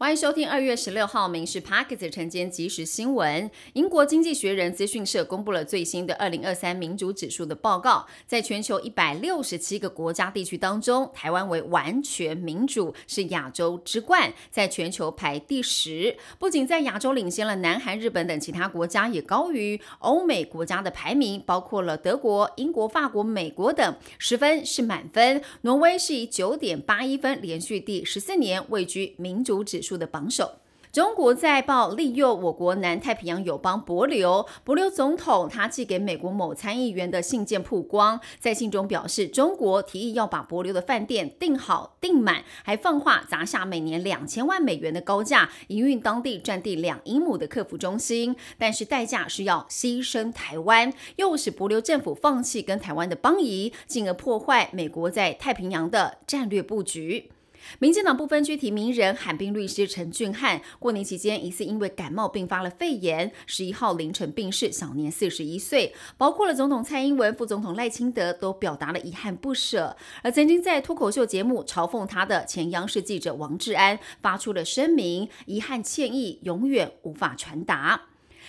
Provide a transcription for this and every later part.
欢迎收听二月十六号《民事 Pocket 晨间即时新闻》。英国经济学人资讯社公布了最新的二零二三民主指数的报告，在全球一百六十七个国家地区当中，台湾为完全民主，是亚洲之冠，在全球排第十。不仅在亚洲领先了南韩、日本等其他国家，也高于欧美国家的排名，包括了德国、英国、法国、美国等，十分是满分。挪威是以九点八一分，连续第十四年位居民主指数。数的榜首。中国在报利诱我国南太平洋友邦博流，博流总统他寄给美国某参议员的信件曝光，在信中表示，中国提议要把博流的饭店订好订满，还放话砸下每年两千万美元的高价，营运当地占地两英亩的客服中心，但是代价是要牺牲台湾，又使博流政府放弃跟台湾的邦谊，进而破坏美国在太平洋的战略布局。民进党不分区提名人海滨律师陈俊汉，过年期间疑似因为感冒并发了肺炎，十一号凌晨病逝，享年四十一岁。包括了总统蔡英文、副总统赖清德都表达了遗憾不舍，而曾经在脱口秀节目嘲讽他的前央视记者王志安发出了声明，遗憾歉意永远无法传达。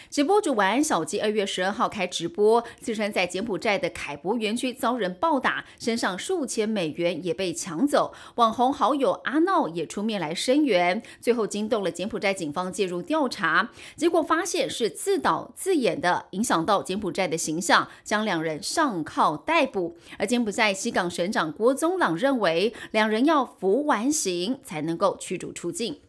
直播主晚安小鸡二月十二号开直播，自称在柬埔寨的凯博园区遭人暴打，身上数千美元也被抢走。网红好友阿闹也出面来声援，最后惊动了柬埔寨警方介入调查，结果发现是自导自演的，影响到柬埔寨的形象，将两人上铐逮捕。而柬埔寨西港省长郭宗朗认为，两人要服完刑才能够驱逐出境。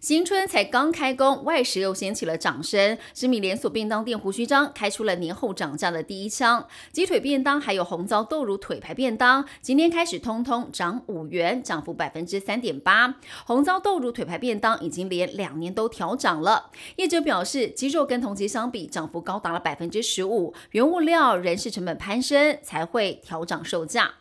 新春才刚开工，外食又掀起了掌声。知名连锁便当店胡须章开出了年后涨价的第一枪，鸡腿便当还有红糟豆乳腿排便当，今天开始通通涨五元，涨幅百分之三点八。红糟豆乳腿排便当已经连两年都调涨了。业者表示，鸡肉跟同期相比涨幅高达了百分之十五，原物料、人事成本攀升才会调涨售价。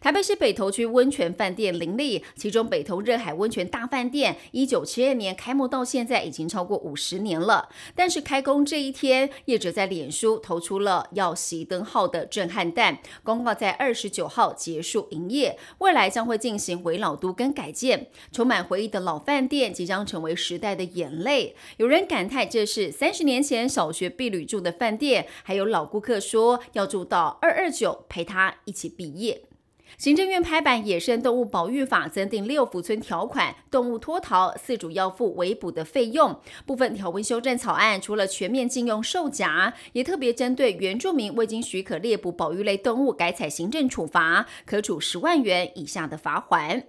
台北市北投区温泉饭店林立，其中北投热海温泉大饭店，一九七二年开幕到现在已经超过五十年了。但是开工这一天，业者在脸书投出了要熄灯号的震撼弹，公告在二十九号结束营业。未来将会进行围老都跟改建，充满回忆的老饭店即将成为时代的眼泪。有人感叹这是三十年前小学毕旅住的饭店，还有老顾客说要住到二二九陪他一起毕业。行政院拍板《野生动物保育法》，增订六福村条款，动物脱逃，饲主要付围捕的费用。部分条文修正草案，除了全面禁用兽夹，也特别针对原住民未经许可猎捕保育类动物，改采行政处罚，可处十万元以下的罚款。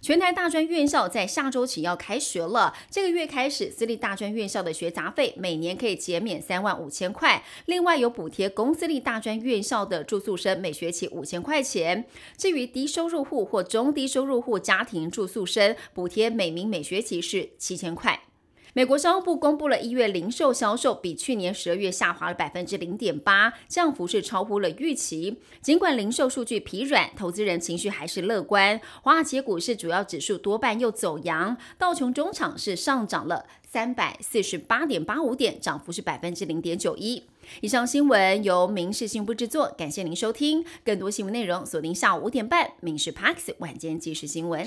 全台大专院校在下周起要开学了。这个月开始，私立大专院校的学杂费每年可以减免三万五千块，另外有补贴公私立大专院校的住宿生每学期五千块钱。至于低收入户或中低收入户家庭住宿生，补贴每名每学期是七千块。美国商务部公布了一月零售销售，比去年十二月下滑了百分之零点八，降幅是超乎了预期。尽管零售数据疲软，投资人情绪还是乐观。华尔街股市主要指数多半又走阳，道琼中场是上涨了三百四十八点八五点，涨幅是百分之零点九一。以上新闻由民事新闻部制作，感谢您收听。更多新闻内容锁定下午五点半《民事 Parks 晚间即时新闻》。